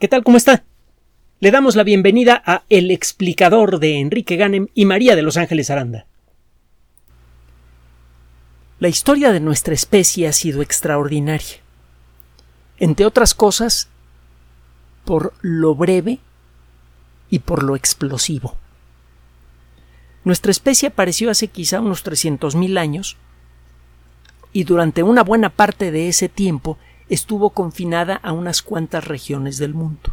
¿Qué tal? ¿Cómo está? Le damos la bienvenida a El explicador de Enrique Ganem y María de Los Ángeles Aranda. La historia de nuestra especie ha sido extraordinaria. Entre otras cosas, por lo breve y por lo explosivo. Nuestra especie apareció hace quizá unos 300.000 años y durante una buena parte de ese tiempo estuvo confinada a unas cuantas regiones del mundo.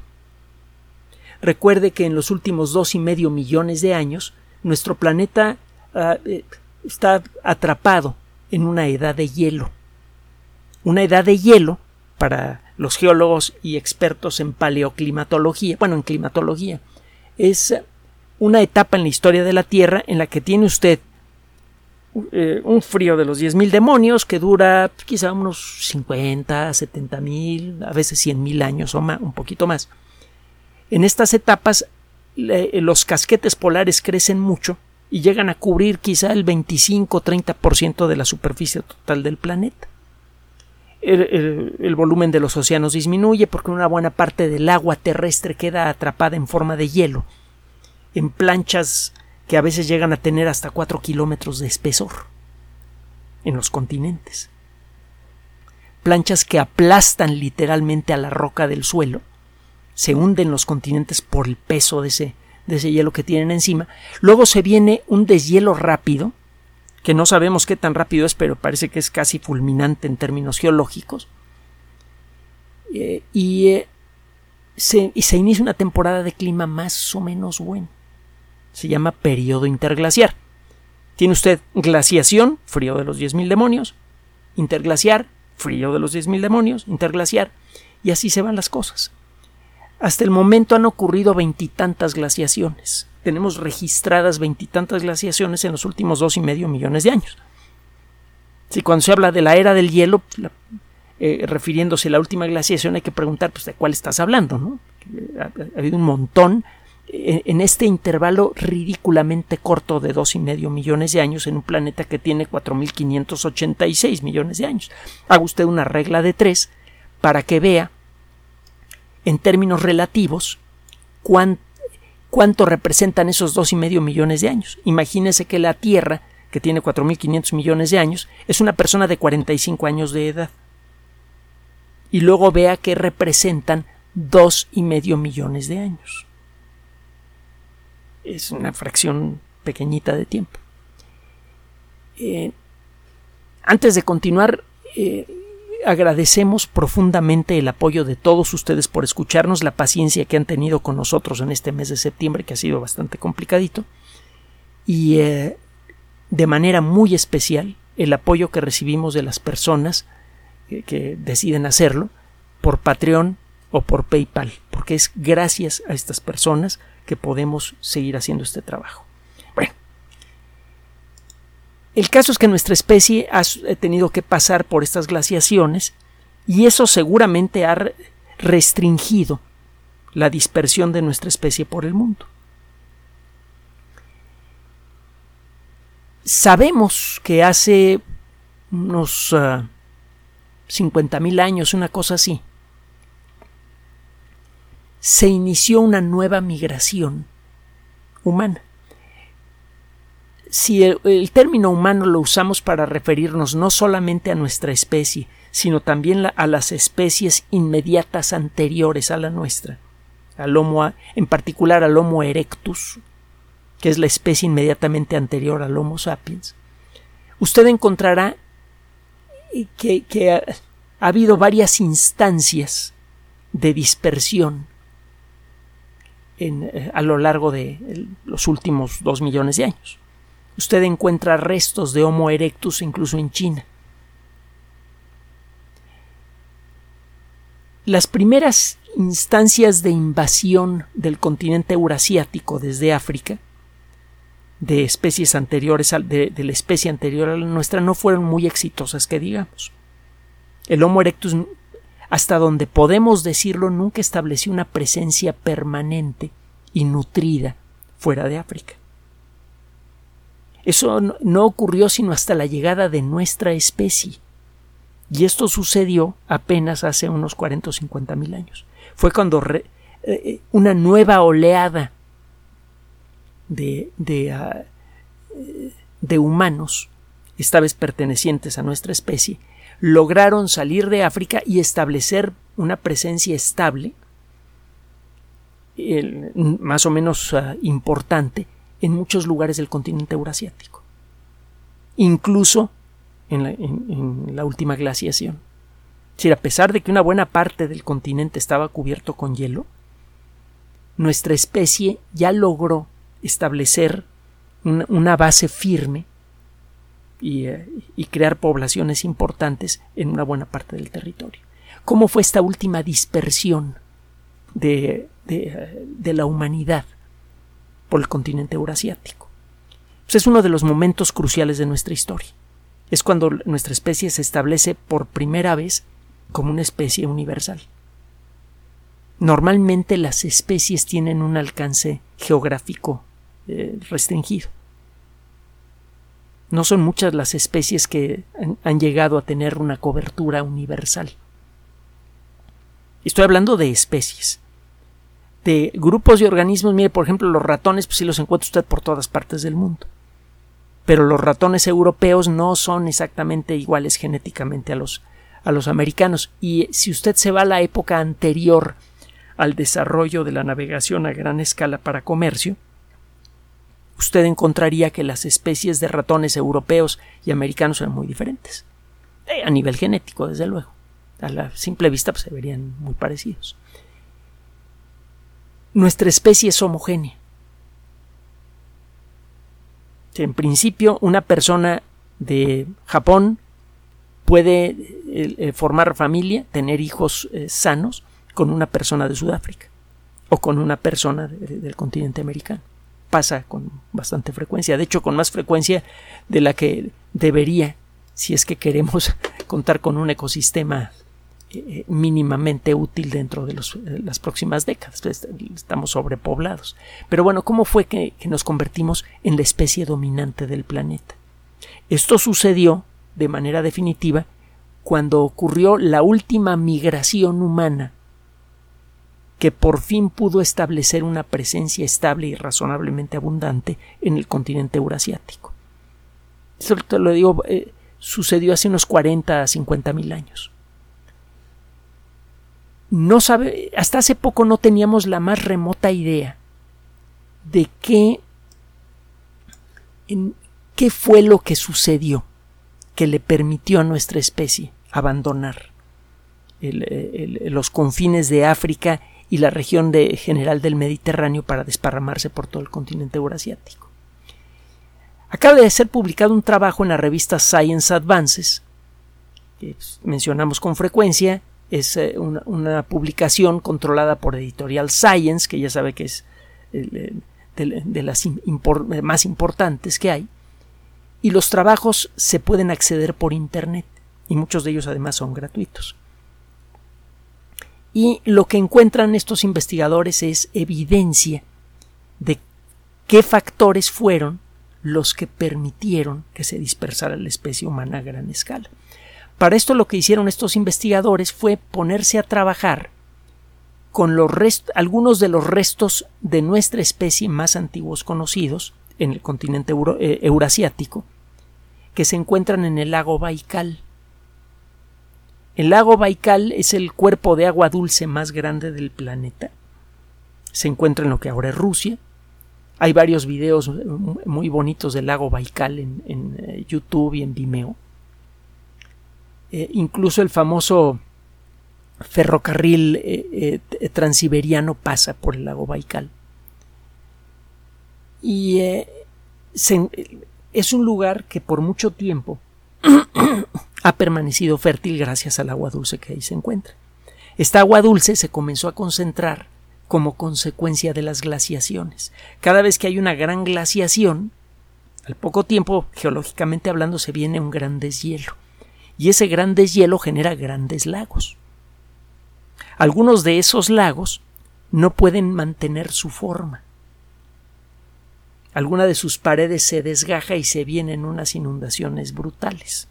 Recuerde que en los últimos dos y medio millones de años nuestro planeta uh, está atrapado en una edad de hielo. Una edad de hielo, para los geólogos y expertos en paleoclimatología, bueno, en climatología, es una etapa en la historia de la Tierra en la que tiene usted eh, un frío de los 10.000 demonios que dura quizá unos 50, 70.000, a veces 100.000 años o más, un poquito más. En estas etapas los casquetes polares crecen mucho y llegan a cubrir quizá el 25-30% de la superficie total del planeta. El, volumen de los océanos disminuye porque una buena parte del agua terrestre queda atrapada en forma de hielo en planchas que a veces llegan a tener hasta 4 kilómetros de espesor en los continentes. Planchas que aplastan literalmente a la roca del suelo, se hunden los continentes por el peso de ese, de ese hielo que tienen encima. Luego se viene un deshielo rápido, que no sabemos qué tan rápido es, pero parece que es casi fulminante en términos geológicos. Eh, y, eh, se, y se inicia una temporada de clima más o menos bueno se llama periodo interglaciar. Tiene usted glaciación, frío de los 10.000 demonios, interglaciar, frío de los 10.000 demonios, interglaciar, y así se van las cosas. Hasta el momento han ocurrido veintitantas glaciaciones. Tenemos registradas veintitantas glaciaciones en los últimos dos y medio millones de años. Si cuando se habla de la era del hielo, eh, refiriéndose a la última glaciación, hay que preguntar pues, de cuál estás hablando, ¿no? Ha, ha habido un montón en este intervalo ridículamente corto de dos y medio millones de años en un planeta que tiene 4.586 millones de años. Haga usted una regla de tres para que vea en términos relativos cuánto representan esos dos y medio millones de años. Imagínese que la Tierra, que tiene 4.500 millones de años, es una persona de 45 años de edad. Y luego vea que representan dos y medio millones de años es una fracción pequeñita de tiempo. Eh, antes de continuar, eh, agradecemos profundamente el apoyo de todos ustedes por escucharnos, la paciencia que han tenido con nosotros en este mes de septiembre, que ha sido bastante complicadito, y eh, de manera muy especial el apoyo que recibimos de las personas que, que deciden hacerlo por Patreon o por PayPal, porque es gracias a estas personas que podemos seguir haciendo este trabajo. Bueno, el caso es que nuestra especie ha tenido que pasar por estas glaciaciones y eso seguramente ha restringido la dispersión de nuestra especie por el mundo. Sabemos que hace unos uh, ah, 50.000 años, una cosa así, se inició una nueva migración humana. Si el, término humano lo usamos para referirnos no solamente a nuestra especie, sino también a las especies inmediatas anteriores a la nuestra, al homo, en particular al Homo erectus, que es la especie inmediatamente anterior al Homo sapiens, usted encontrará que, ha habido varias instancias de dispersión eh, a lo largo de los últimos dos millones de años. Usted encuentra restos de Homo erectus incluso en China. Las primeras instancias de invasión del continente eurasiático desde África, de especies anteriores, de la especie anterior a la nuestra, no fueron muy exitosas, que digamos. El Homo erectus hasta donde podemos decirlo, nunca estableció una presencia permanente y nutrida fuera de África. Eso no ocurrió sino hasta la llegada de nuestra especie. Y esto sucedió apenas hace unos 40 o 50 mil años. fue cuando eh, una nueva oleada de, de, ah, de humanos, esta vez pertenecientes a nuestra especie, lograron salir de África y establecer una presencia estable, más o menos ah, importante, en muchos lugares del continente eurasiático, incluso en la, en la última glaciación. Es decir, a pesar de que una buena parte del continente estaba cubierto con hielo, nuestra especie ya logró establecer una, base firme eh, y, crear poblaciones importantes en una buena parte del territorio. ¿Cómo fue esta última dispersión de, de, la humanidad por el continente eurasiático? Pues es uno de los momentos cruciales de nuestra historia. Es cuando nuestra especie se establece por primera vez como una especie universal. Normalmente las especies tienen un alcance geográfico eh, restringido. No son muchas las especies que han, llegado a tener una cobertura universal. Estoy hablando de especies. De grupos de organismos, mire, por ejemplo, los ratones, pues sí los encuentra usted por todas partes del mundo. Pero los ratones europeos no son exactamente iguales genéticamente a los, a los americanos. Y si usted se va a la época anterior al desarrollo de la navegación a gran escala para comercio, usted encontraría que las especies de ratones europeos y americanos eran muy diferentes. Eh, a nivel genético, desde luego. A la simple vista pues, se verían muy parecidos. Nuestra especie es homogénea. En principio, una persona de Japón puede eh, eh, formar familia, tener hijos sanos, con una persona de Sudáfrica o con una persona del continente americano. Pasa con bastante frecuencia, de hecho con más frecuencia de la que debería si es que queremos contar con un ecosistema eh, eh, mínimamente útil dentro de las próximas décadas. Estamos sobrepoblados. Pero bueno, ¿cómo fue que, que nos convertimos en la especie dominante del planeta? Esto sucedió de manera definitiva cuando ocurrió la última migración humana que por fin pudo establecer una presencia estable y razonablemente abundante en el continente eurasiático. Esto te lo digo, eh, sucedió hace unos 40 a 50 mil años. No sabe, hasta hace poco no teníamos la más remota idea de qué, en, qué fue lo que sucedió que le permitió a nuestra especie abandonar los confines de África y la región de, general del Mediterráneo para desparramarse por todo el continente eurasiático. Acaba de ser publicado un trabajo en la revista Science Advances, que mencionamos con frecuencia, es eh, una, publicación controlada por Editorial Science, que ya sabe que es de, las más importantes que hay, y los trabajos se pueden acceder por Internet, y muchos de ellos además son gratuitos. Y lo que encuentran estos investigadores es evidencia de qué factores fueron los que permitieron que se dispersara la especie humana a gran escala. Para esto lo que hicieron estos investigadores fue ponerse a trabajar con algunos de los restos de nuestra especie más antiguos conocidos en el continente eh, eurasiático, que se encuentran en el lago Baikal. El lago Baikal es el cuerpo de agua dulce más grande del planeta. Se encuentra en lo que ahora es Rusia. Hay varios videos muy bonitos del lago Baikal en, eh, YouTube y en Vimeo. Eh, incluso el famoso ferrocarril eh, transiberiano pasa por el lago Baikal. Y es un lugar que por mucho tiempo ha permanecido fértil gracias al agua dulce que ahí se encuentra. Esta agua dulce se comenzó a concentrar como consecuencia de las glaciaciones. Cada vez que hay una gran glaciación, al poco tiempo, geológicamente hablando, se viene un gran deshielo. Y ese gran deshielo genera grandes lagos. Algunos de esos lagos no pueden mantener su forma. Alguna de sus paredes se desgaja y se vienen unas inundaciones brutales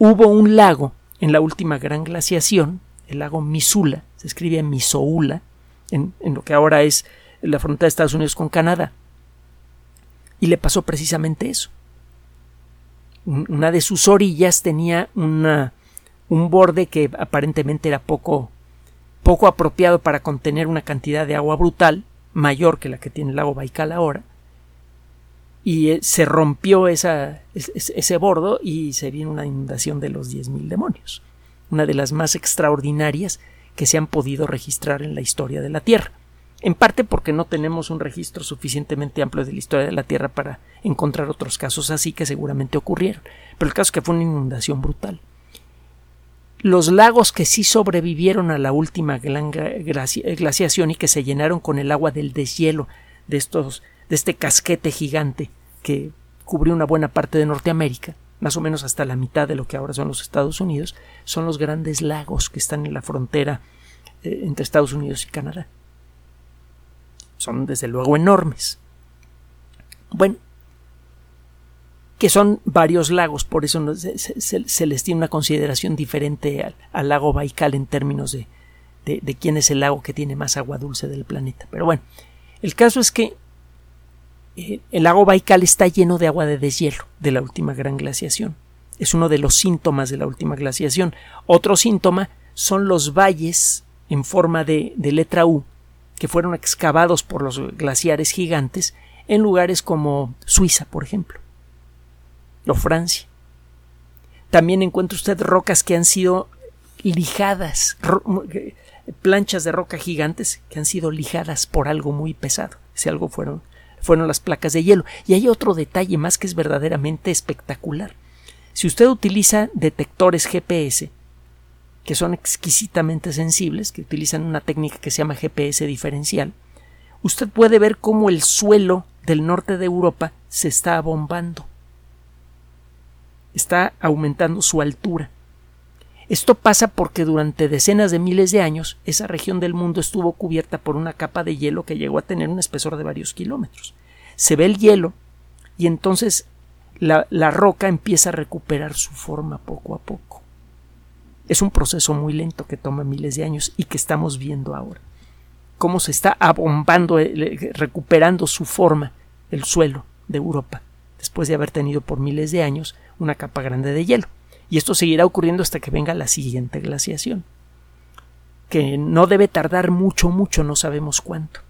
hubo un lago en la última gran glaciación, el lago Missoula, se escribe Missoula, en, lo que ahora es la frontera de Estados Unidos con Canadá. Y le pasó precisamente eso. Una de sus orillas tenía un borde que aparentemente era poco, poco apropiado para contener una cantidad de agua brutal, mayor que la que tiene el lago Baikal ahora, y eh, se rompió esa, ese bordo y se vino una inundación de los 10.000 demonios, una de las más extraordinarias que se han podido registrar en la historia de la Tierra en parte porque no tenemos un registro suficientemente amplio de la historia de la Tierra para encontrar otros casos así que seguramente ocurrieron. Pero el caso es que fue una inundación brutal. Los lagos que sí sobrevivieron a la última glaciación y que se llenaron con el agua del deshielo de estos de este casquete gigante que cubrió una buena parte de Norteamérica, más o menos hasta la mitad de lo que ahora son los Estados Unidos, son los grandes lagos que están en la frontera eh, entre Estados Unidos y Canadá son desde luego enormes. Bueno, que son varios lagos, por eso se, les tiene una consideración diferente al, lago Baikal en términos de, de, quién es el lago que tiene más agua dulce del planeta. Pero bueno, el caso es que eh, el lago Baikal está lleno de agua de deshielo de la última gran glaciación. Es uno de los síntomas de la última glaciación. Otro síntoma son los valles en forma de, de letra U que fueron excavados por los glaciares gigantes en lugares como Suiza, por ejemplo, o Francia. También encuentra usted rocas que han sido lijadas, planchas de roca gigantes que han sido lijadas por algo muy pesado. Ese algo fueron, fueron las placas de hielo. Y hay otro detalle más que es verdaderamente espectacular. Si usted utiliza detectores GPS, que son exquisitamente sensibles, que utilizan una técnica que se llama GPS diferencial, usted puede ver cómo el suelo del norte de Europa se está abombando. Está aumentando su altura. Esto pasa porque durante decenas de miles de años esa región del mundo estuvo cubierta por una capa de hielo que llegó a tener un espesor de varios kilómetros. Se ve el hielo y entonces la, roca empieza a recuperar su forma poco a poco. Es un proceso muy lento que toma miles de años y que estamos viendo ahora. Cómo se está abombando, eh, recuperando su forma el suelo de Europa, después de haber tenido por miles de años una capa grande de hielo. Y esto seguirá ocurriendo hasta que venga la siguiente glaciación, que no debe tardar mucho, mucho, no sabemos cuánto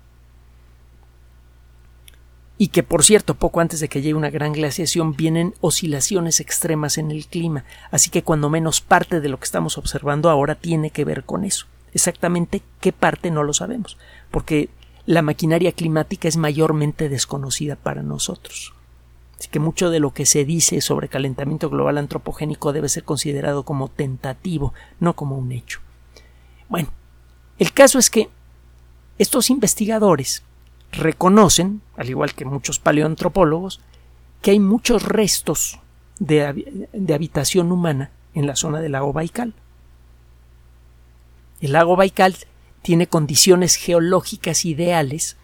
y que por cierto poco antes de que llegue una gran glaciación vienen oscilaciones extremas en el clima, así que cuando menos parte de lo que estamos observando ahora tiene que ver con eso. Exactamente qué parte no lo sabemos, porque la maquinaria climática es mayormente desconocida para nosotros. Así que mucho de lo que se dice sobre calentamiento global antropogénico debe ser considerado como tentativo, no como un hecho. Bueno, el caso es que estos investigadores reconocen, al igual que muchos paleoantropólogos, que hay muchos restos de, habitación humana en la zona del lago Baikal. El lago Baikal tiene condiciones geológicas ideales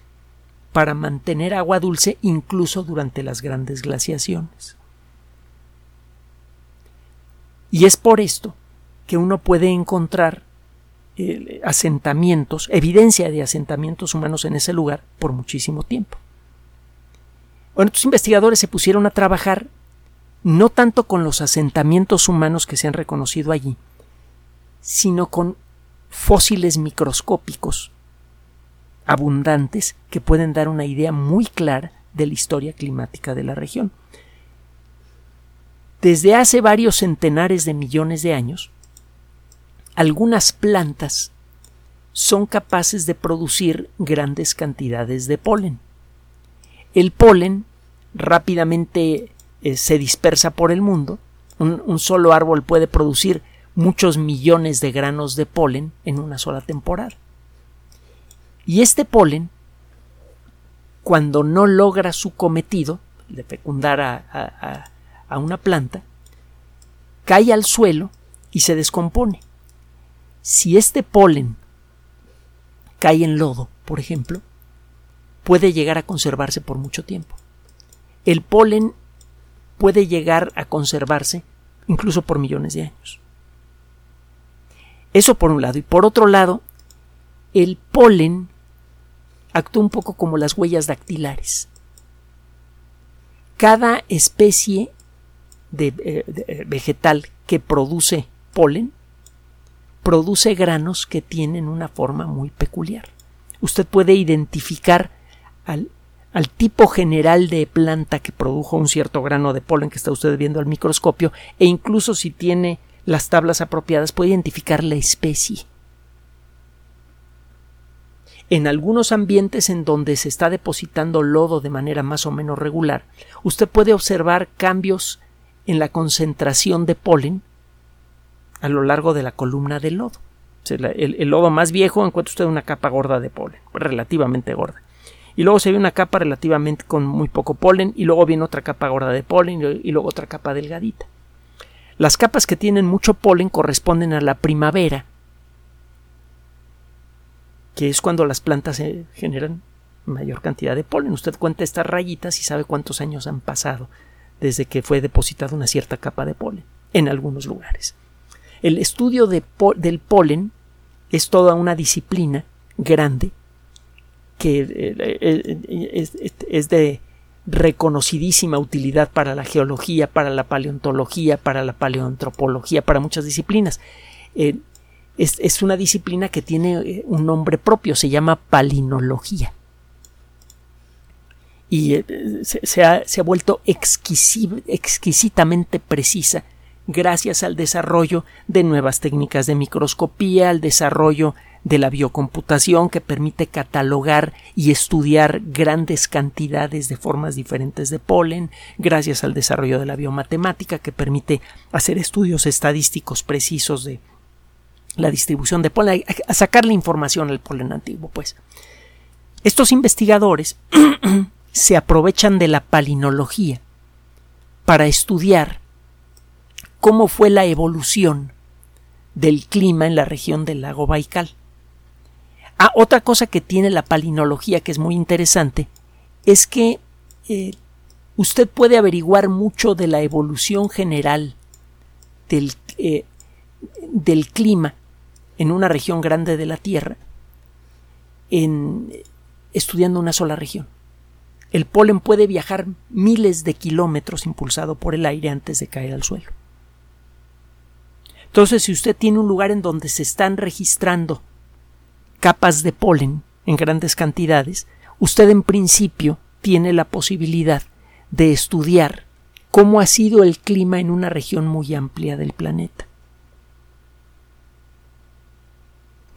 para mantener agua dulce incluso durante las grandes glaciaciones. Y es por esto que uno puede encontrar eh, asentamientos, evidencia de asentamientos humanos en ese lugar por muchísimo tiempo. Bueno, estos investigadores se pusieron a trabajar no tanto con los asentamientos humanos que se han reconocido allí, sino con fósiles microscópicos abundantes que pueden dar una idea muy clara de la historia climática de la región. Desde hace varios centenares de millones de años, algunas plantas son capaces de producir grandes cantidades de polen. El polen rápidamente eh, se dispersa por el mundo. Un, solo árbol puede producir muchos millones de granos de polen en una sola temporada. Y este polen, cuando no logra su cometido de fecundar a una planta, cae al suelo y se descompone. Si este polen cae en lodo, por ejemplo, puede llegar a conservarse por mucho tiempo. El polen puede llegar a conservarse incluso por millones de años. Eso por un lado. Y por otro lado, el polen actúa un poco como las huellas dactilares. Cada especie de, eh, eh, vegetal que produce polen produce granos que tienen una forma muy peculiar. Usted puede identificar al, al tipo general de planta que produjo un cierto grano de polen que está usted viendo al microscopio e incluso si tiene las tablas apropiadas puede identificar la especie. En algunos ambientes en donde se está depositando lodo de manera más o menos regular, usted puede observar cambios en la concentración de polen a lo largo de la columna del lodo. El, lodo más viejo encuentra usted una capa gorda de polen, relativamente gorda. Y luego se ve una capa relativamente con muy poco polen, y luego viene otra capa gorda de polen y luego otra capa delgadita. Las capas que tienen mucho polen corresponden a la primavera, que es cuando las plantas generan mayor cantidad de polen. Usted cuenta estas rayitas y sabe cuántos años han pasado desde que fue depositada una cierta capa de polen en algunos lugares. El estudio del polen es toda una disciplina grande que eh, eh, es de reconocidísima utilidad para la geología, para la paleontología, para la paleoantropología, para muchas disciplinas. Eh, es, una disciplina que tiene eh, un nombre propio, se llama palinología. Y eh, se, ha, se, ha, vuelto exquisitamente precisa gracias al desarrollo de nuevas técnicas de microscopía, al desarrollo de la biocomputación que permite catalogar y estudiar grandes cantidades de formas diferentes de polen, gracias al desarrollo de la biomatemática que permite hacer estudios estadísticos precisos de la distribución de polen, a sacar la información al polen antiguo, pues. Estos investigadores se aprovechan de la palinología para estudiar cómo fue la evolución del clima en la región del lago Baikal. Ah, otra cosa que tiene la palinología que es muy interesante es que eh, usted puede averiguar mucho de la evolución general del, eh, del clima en una región grande de la Tierra en, estudiando una sola región. El polen puede viajar miles de kilómetros impulsado por el aire antes de caer al suelo. Entonces, si usted tiene un lugar en donde se están registrando capas de polen en grandes cantidades, usted en principio tiene la posibilidad de estudiar cómo ha sido el clima en una región muy amplia del planeta.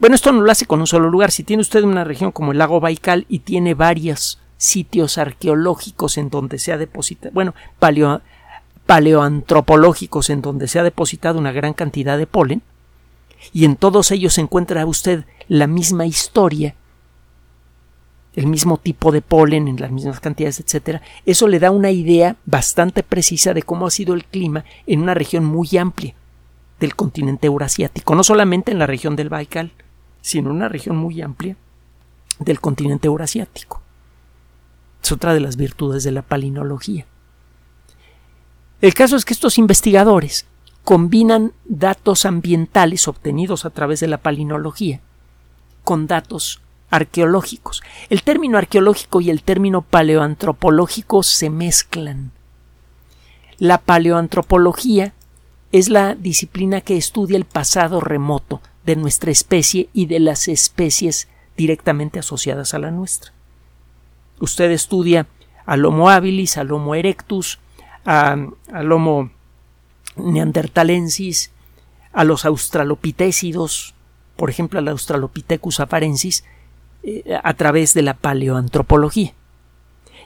Bueno, esto no lo hace con un solo lugar. Si tiene usted una región como el lago Baikal y tiene varios sitios arqueológicos en donde se ha depositado, bueno, paleoantropológicos en donde se ha depositado una gran cantidad de polen, y en todos ellos encuentra usted la misma historia, el mismo tipo de polen en las mismas cantidades, etcétera, eso le da una idea bastante precisa de cómo ha sido el clima en una región muy amplia del continente eurasiático, no solamente en la región del Baikal, sino en una región muy amplia del continente eurasiático. Es otra de las virtudes de la palinología. El caso es que estos investigadores combinan datos ambientales obtenidos a través de la palinología con datos arqueológicos. El término arqueológico y el término paleoantropológico se mezclan. La paleoantropología es la disciplina que estudia el pasado remoto de nuestra especie y de las especies directamente asociadas a la nuestra. Usted estudia al Homo habilis, al Homo erectus, al Homo neandertalensis, a los australopitécidos, por ejemplo al Australopithecus afarensis, eh, a través de la paleoantropología.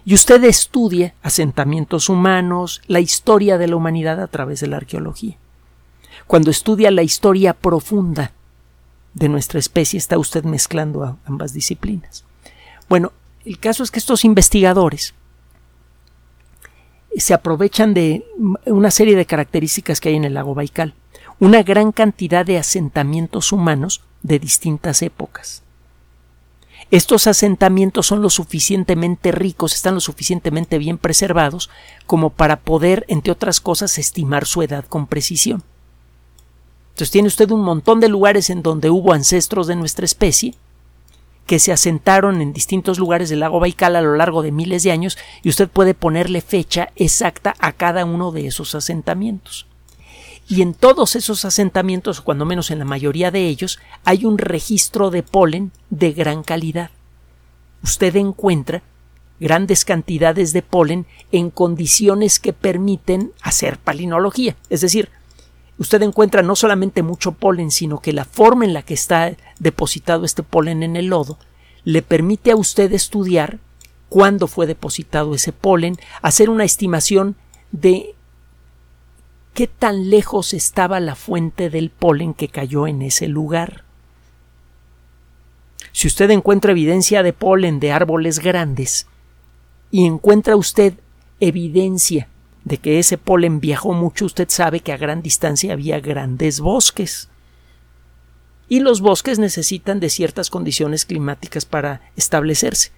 Y usted estudia asentamientos humanos, la historia de la humanidad a través de la arqueología. Cuando estudia la historia profunda de nuestra especie, está usted mezclando ambas disciplinas. Bueno, el caso es que estos investigadores se aprovechan de una serie de características que hay en el lago Baikal, una gran cantidad de asentamientos humanos de distintas épocas. Estos asentamientos son lo suficientemente ricos, están lo suficientemente bien preservados como para poder, entre otras cosas, estimar su edad con precisión. Entonces tiene usted un montón de lugares en donde hubo ancestros de nuestra especie que se asentaron en distintos lugares del lago Baikal a lo largo de miles de años y usted puede ponerle fecha exacta a cada uno de esos asentamientos. Y en todos esos asentamientos, cuando menos en la mayoría de ellos, hay un registro de polen de gran calidad. Usted encuentra grandes cantidades de polen en condiciones que permiten hacer palinología. Es decir, usted encuentra no solamente mucho polen, sino que la forma en la que está depositado este polen en el lodo le permite a usted estudiar cuándo fue depositado ese polen, hacer una estimación de qué tan lejos estaba la fuente del polen que cayó en ese lugar. Si usted encuentra evidencia de polen de árboles grandes, y encuentra usted evidencia de que ese polen viajó mucho, usted sabe que a gran distancia había grandes bosques. Y los bosques necesitan de ciertas condiciones climáticas para establecerse.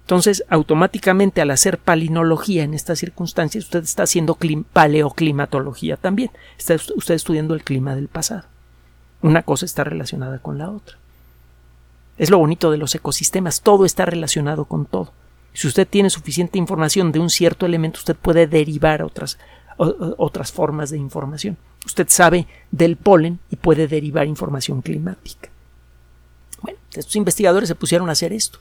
Entonces, automáticamente al hacer palinología en estas circunstancias, usted está haciendo paleoclimatología también. Está usted estudiando el clima del pasado. Una cosa está relacionada con la otra. Es lo bonito de los ecosistemas, todo está relacionado con todo. Si usted tiene suficiente información de un cierto elemento, usted puede derivar otras, otras formas de información. Usted sabe del polen y puede derivar información climática. Bueno, estos investigadores se pusieron a hacer esto.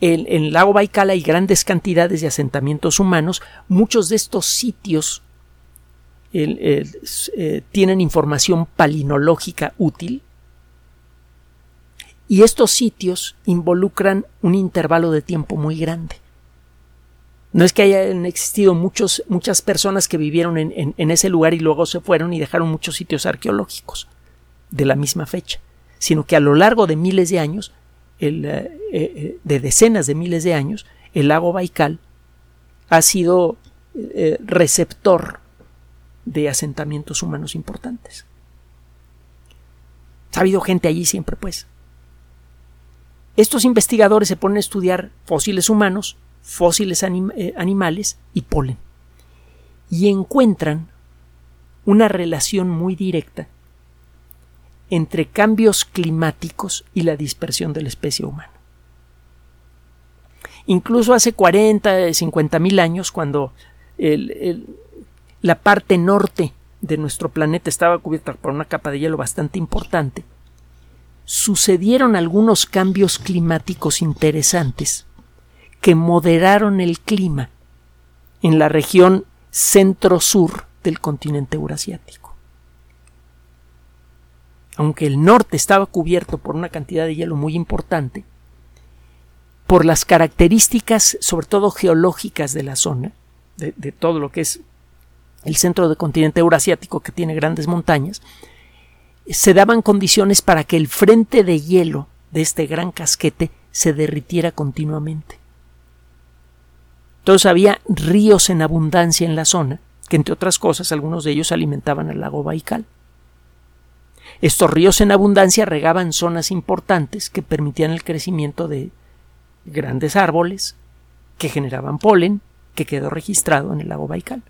En, el lago Baikal hay grandes cantidades de asentamientos humanos. Muchos de estos sitios eh, tienen información palinológica útil y estos sitios involucran un intervalo de tiempo muy grande. No es que hayan existido muchos, muchas personas que vivieron en, ese lugar y luego se fueron y dejaron muchos sitios arqueológicos de la misma fecha, sino que a lo largo de miles de años, eh, eh, de decenas de miles de años, el lago Baikal ha sido eh, receptor de asentamientos humanos importantes. Ha habido gente allí siempre, pues. Estos investigadores se ponen a estudiar fósiles humanos, fósiles eh, animales y polen. Y encuentran una relación muy directa entre cambios climáticos y la dispersión de la especie humana. Incluso hace 40, 50 mil años, cuando la parte norte de nuestro planeta estaba cubierta por una capa de hielo bastante importante, sucedieron algunos cambios climáticos interesantes que moderaron el clima en la región centro-sur del continente eurasiático. Aunque el norte estaba cubierto por una cantidad de hielo muy importante, por las características, sobre todo geológicas de la zona, de, todo lo que es el centro del continente eurasiático que tiene grandes montañas, se daban condiciones para que el frente de hielo de este gran casquete se derritiera continuamente. Entonces había ríos en abundancia en la zona, que entre otras cosas algunos de ellos alimentaban al lago Baikal. Estos ríos en abundancia regaban zonas importantes que permitían el crecimiento de grandes árboles que generaban polen que quedó registrado en el lago Baikal.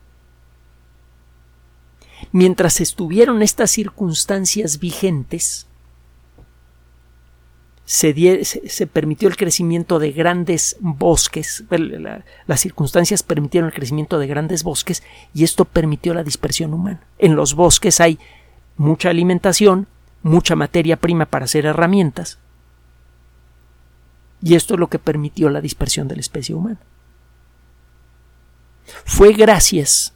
Mientras estuvieron estas circunstancias vigentes, se, permitió el crecimiento de grandes bosques, las circunstancias permitieron el crecimiento de grandes bosques y esto permitió la dispersión humana. En los bosques hay mucha alimentación, mucha materia prima para hacer herramientas y esto es lo que permitió la dispersión de la especie humana. Fue gracias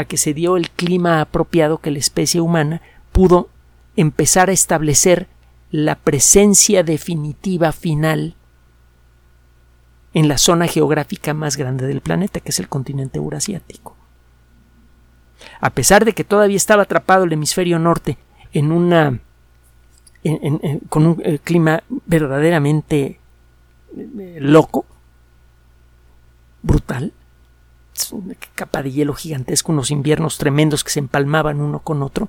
a que se dio el clima apropiado que la especie humana pudo empezar a establecer la presencia definitiva final en la zona geográfica más grande del planeta, que es el continente eurasiático. A pesar de que todavía estaba atrapado el hemisferio norte en una con un eh, clima verdaderamente eh, loco, brutal, una capa de hielo gigantesco, unos inviernos tremendos que se empalmaban uno con otro,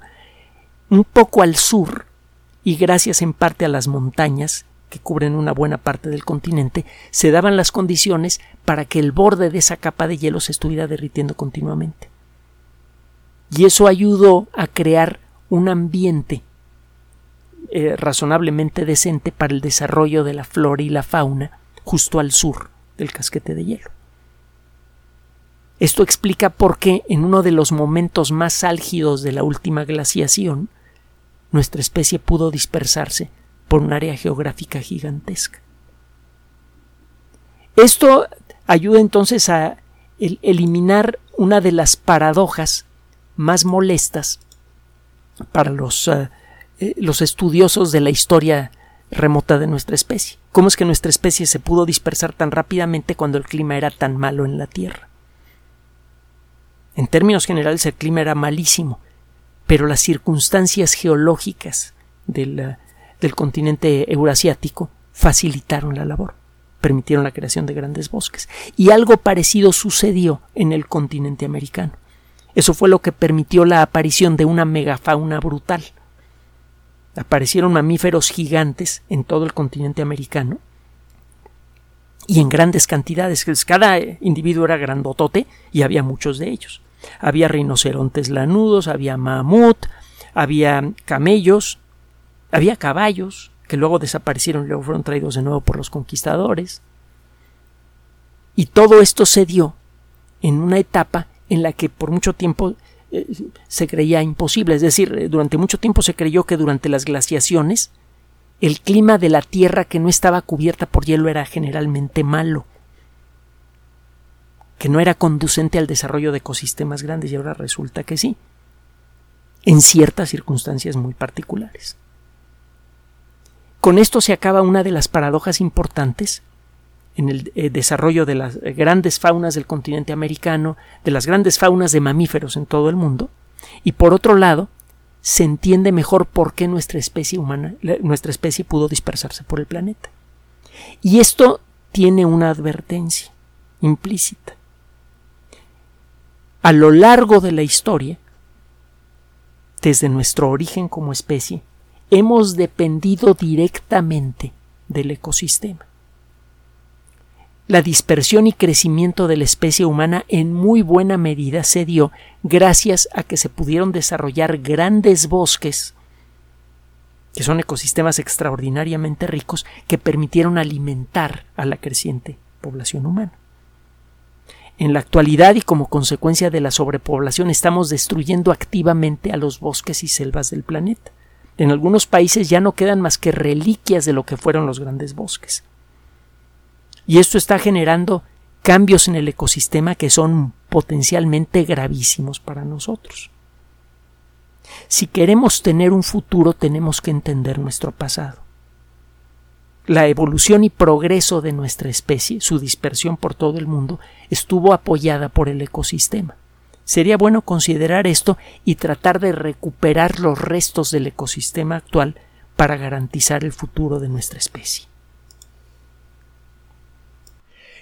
un poco al sur, y gracias en parte a las montañas que cubren una buena parte del continente, se daban las condiciones para que el borde de esa capa de hielo se estuviera derritiendo continuamente. Y eso ayudó a crear un ambiente eh, razonablemente decente para el desarrollo de la flora y la fauna justo al sur del casquete de hielo. Esto explica por qué en uno de los momentos más álgidos de la última glaciación, nuestra especie pudo dispersarse por un área geográfica gigantesca. Esto ayuda entonces a eliminar una de las paradojas más molestas para los, eh, eh, los estudiosos de la historia remota de nuestra especie. ¿Cómo es que nuestra especie se pudo dispersar tan rápidamente cuando el clima era tan malo en la Tierra? En términos generales el clima era malísimo, pero las circunstancias geológicas del, del continente eurasiático facilitaron la labor, permitieron la creación de grandes bosques. Y algo parecido sucedió en el continente americano. Eso fue lo que permitió la aparición de una megafauna brutal. Aparecieron mamíferos gigantes en todo el continente americano y en grandes cantidades. Cada individuo era grandotote y había muchos de ellos. Había rinocerontes lanudos, había mamut, había camellos, había caballos que luego desaparecieron y luego fueron traídos de nuevo por los conquistadores. Y todo esto se dio en una etapa en la que por mucho tiempo eh, se creía imposible. Es decir, eh, durante mucho tiempo se creyó que durante las glaciaciones el clima de la Tierra que no estaba cubierta por hielo era generalmente malo, que no era conducente al desarrollo de ecosistemas grandes y ahora resulta que sí, en ciertas circunstancias muy particulares. Con esto se acaba una de las paradojas importantes en el eh, desarrollo de las grandes faunas del continente americano, de las grandes faunas de mamíferos en todo el mundo, y por otro lado, se entiende mejor por qué nuestra especie humana, nuestra especie pudo dispersarse por el planeta. Y esto tiene una advertencia implícita. A lo largo de la historia, desde nuestro origen como especie, hemos dependido directamente del ecosistema la dispersión y crecimiento de la especie humana en muy buena medida se dio gracias a que se pudieron desarrollar grandes bosques que son ecosistemas extraordinariamente ricos que permitieron alimentar a la creciente población humana. En la actualidad y como consecuencia de la sobrepoblación estamos destruyendo activamente a los bosques y selvas del planeta. En algunos países ya no quedan más que reliquias de lo que fueron los grandes bosques y esto está generando cambios en el ecosistema que son potencialmente gravísimos para nosotros. Si queremos tener un futuro tenemos que entender nuestro pasado. La evolución y progreso de nuestra especie, su dispersión por todo el mundo, estuvo apoyada por el ecosistema. Sería bueno considerar esto y tratar de recuperar los restos del ecosistema actual para garantizar el futuro de nuestra especie.